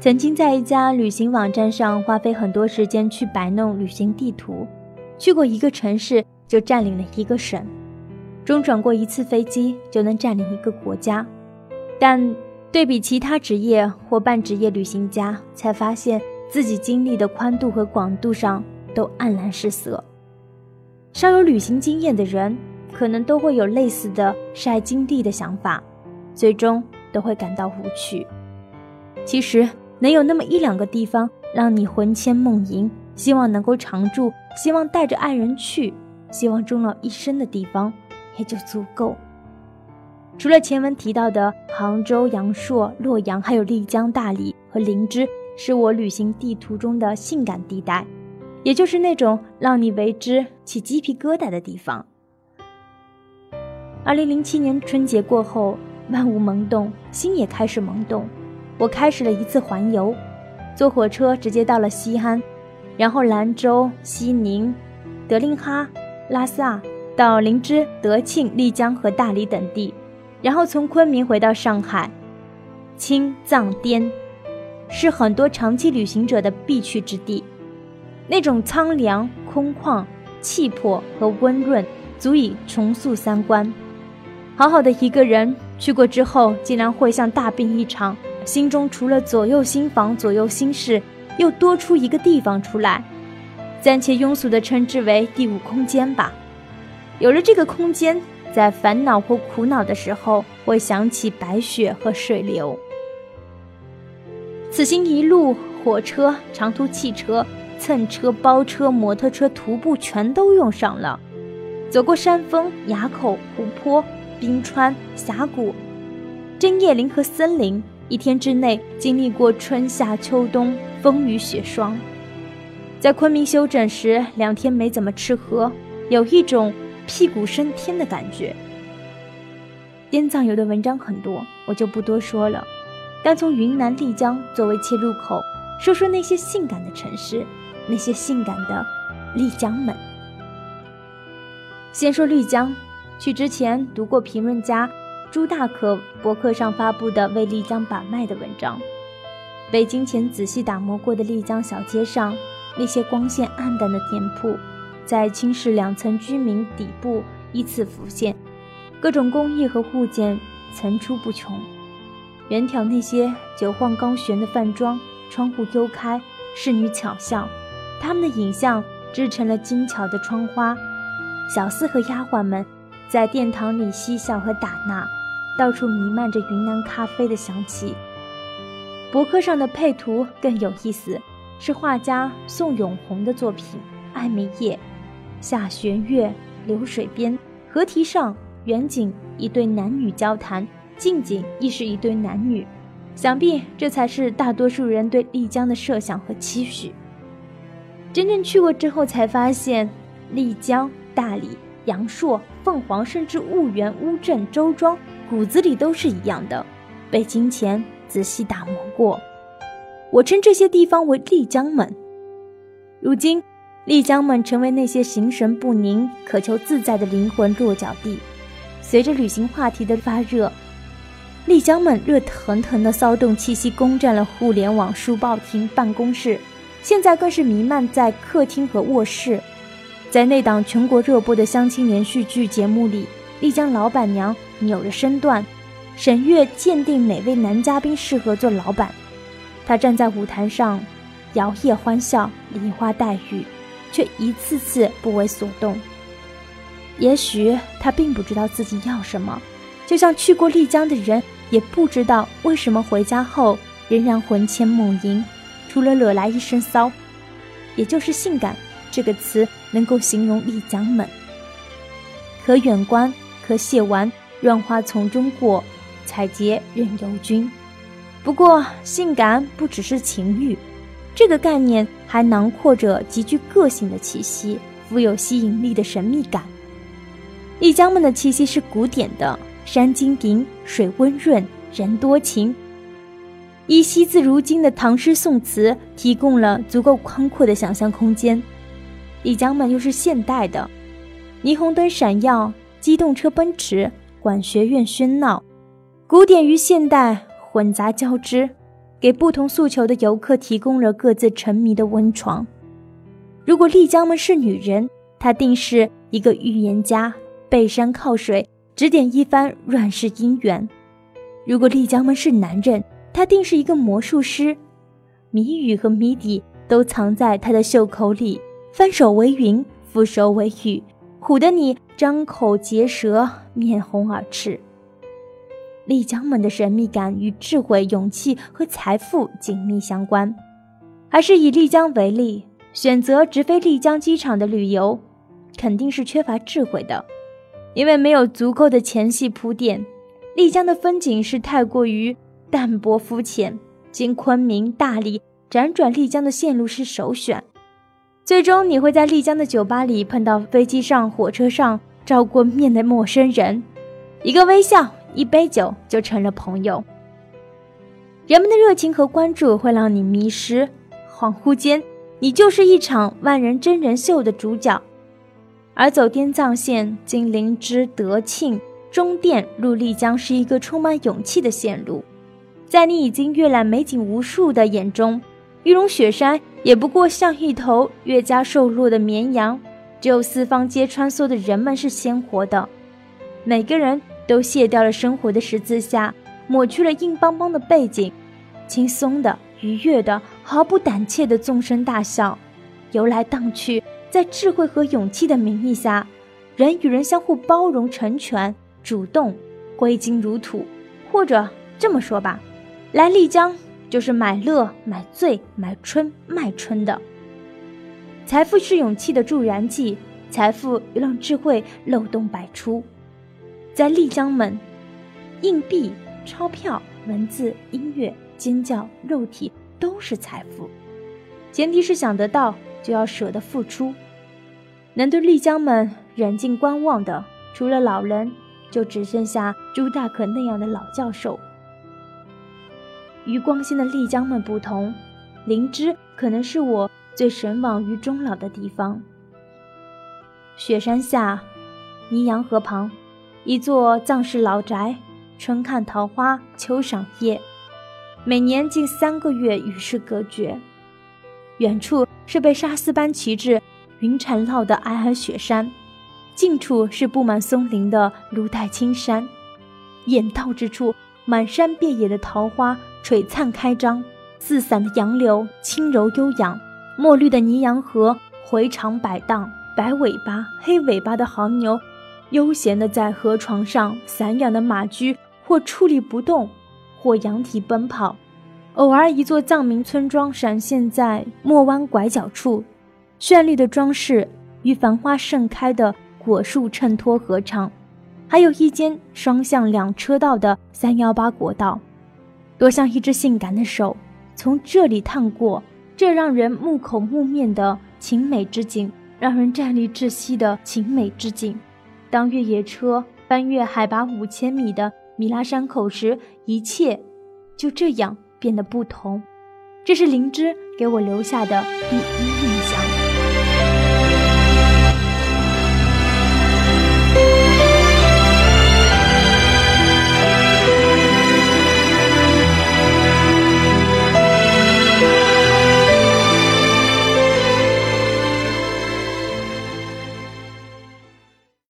曾经在一家旅行网站上花费很多时间去摆弄旅行地图，去过一个城市就占领了一个省，中转过一次飞机就能占领一个国家。但对比其他职业或半职业旅行家，才发现自己经历的宽度和广度上都黯然失色。稍有旅行经验的人，可能都会有类似的晒经历的想法，最终都会感到无趣。其实。能有那么一两个地方让你魂牵梦萦，希望能够常住，希望带着爱人去，希望终老一生的地方，也就足够。除了前文提到的杭州、阳朔、洛阳，还有丽江、大理和林芝，是我旅行地图中的性感地带，也就是那种让你为之起鸡皮疙瘩的地方。二零零七年春节过后，万物萌动，心也开始萌动。我开始了一次环游，坐火车直接到了西安，然后兰州、西宁、德令哈、拉萨，到林芝、德庆、丽江和大理等地，然后从昆明回到上海。青藏滇是很多长期旅行者的必去之地，那种苍凉、空旷、气魄和温润，足以重塑三观。好好的一个人去过之后，竟然会像大病一场。心中除了左右心房、左右心事，又多出一个地方出来，暂且庸俗地称之为第五空间吧。有了这个空间，在烦恼或苦恼的时候，会想起白雪和水流。此行一路，火车、长途汽车、蹭车、包车、摩托车、徒步全都用上了，走过山峰、崖口、湖泊、冰川、峡谷、针叶林和森林。一天之内经历过春夏秋冬风雨雪霜，在昆明休整时两天没怎么吃喝，有一种屁股升天的感觉。滇藏游的文章很多，我就不多说了。但从云南丽江作为切入口，说说那些性感的城市，那些性感的丽江们。先说丽江，去之前读过评论家。朱大可博客上发布的为丽江把脉的文章，北京前仔细打磨过的丽江小街上，那些光线暗淡的店铺，在青市两层居民底部依次浮现，各种工艺和物件层出不穷。远眺那些九晃高悬的饭庄，窗户幽开，侍女巧笑，他们的影像织成了精巧的窗花，小厮和丫鬟们在殿堂里嬉笑和打闹。到处弥漫着云南咖啡的香气。博客上的配图更有意思，是画家宋永红的作品《爱梅叶》，下弦月，流水边，河堤上，远景一对男女交谈，近景亦是一对男女。想必这才是大多数人对丽江的设想和期许。真正去过之后，才发现丽江、大理、阳朔、凤凰，甚至婺源、乌镇、周庄。骨子里都是一样的，被金钱仔细打磨过。我称这些地方为丽江们。如今，丽江们成为那些形神不宁、渴求自在的灵魂落脚地。随着旅行话题的发热，丽江们热腾腾的骚动气息攻占了互联网、书报厅、办公室，现在更是弥漫在客厅和卧室。在那档全国热播的相亲连续剧节目里。丽江老板娘扭着身段，沈月鉴定哪位男嘉宾适合做老板。她站在舞台上，摇曳欢笑，梨花带雨，却一次次不为所动。也许她并不知道自己要什么，就像去过丽江的人也不知道为什么回家后仍然魂牵梦萦，除了惹来一身骚，也就是性感这个词能够形容丽江们。可远观。可写完，乱花丛中过，采撷任由君。不过，性感不只是情欲，这个概念还囊括着极具个性的气息，富有吸引力的神秘感。丽江们的气息是古典的，山晶莹，水温润，人多情。依稀自如今的唐诗宋词，提供了足够宽阔的想象空间。丽江们又是现代的，霓虹灯闪耀。机动车奔驰，管学院喧闹，古典与现代混杂交织，给不同诉求的游客提供了各自沉迷的温床。如果丽江们是女人，她定是一个预言家，背山靠水，指点一番乱世姻缘；如果丽江们是男人，他定是一个魔术师，谜语和谜底都藏在他的袖口里，翻手为云，覆手为雨，唬得你张口结舌，面红耳赤。丽江们的神秘感与智慧、勇气和财富紧密相关。还是以丽江为例。选择直飞丽江机场的旅游，肯定是缺乏智慧的，因为没有足够的前戏铺垫。丽江的风景是太过于淡泊肤浅，经昆明、大理辗转丽江的线路是首选。最终你会在丽江的酒吧里碰到飞机上、火车上照过面的陌生人，一个微笑、一杯酒就成了朋友。人们的热情和关注会让你迷失，恍惚间。你就是一场万人真人秀的主角，而走滇藏线经灵芝、德庆、中甸入丽江是一个充满勇气的线路。在你已经阅览美景无数的眼中，玉龙雪山也不过像一头越加瘦弱的绵羊。只有四方街穿梭的人们是鲜活的，每个人都卸掉了生活的十字架，抹去了硬邦邦的背景，轻松的。愉悦的、毫不胆怯的纵声大笑，游来荡去，在智慧和勇气的名义下，人与人相互包容、成全、主动、挥金如土。或者这么说吧，来丽江就是买乐、买醉、买春、卖春的。财富是勇气的助燃剂，财富又让智慧漏洞百出。在丽江门，硬币、钞票、文字、音乐。尖叫，肉体都是财富，前提是想得到就要舍得付出。能对丽江们远近观望的，除了老人，就只剩下朱大可那样的老教授。与光鲜的丽江们不同，灵芝可能是我最神往于终老的地方。雪山下，尼洋河旁，一座藏式老宅，春看桃花，秋赏叶。每年近三个月与世隔绝，远处是被沙丝般旗帜云缠绕的皑皑雪山，近处是布满松林的如带青山，眼到之处满山遍野的桃花璀璨开张，四散的杨柳轻柔悠扬，墨绿的尼洋河回肠摆荡，白尾巴黑尾巴的黄牛悠闲地在河床上，散养的马驹或矗立不动。或仰体奔跑，偶尔一座藏民村庄闪现在莫湾拐角处，绚丽的装饰与繁花盛开的果树衬托合唱。还有一间双向两车道的三幺八国道，多像一只性感的手从这里探过。这让人目口目面的晴美之景，让人站立窒息的晴美之景。当越野车翻越海拔五千米的。米拉山口时，一切就这样变得不同。这是灵芝给我留下的第一印。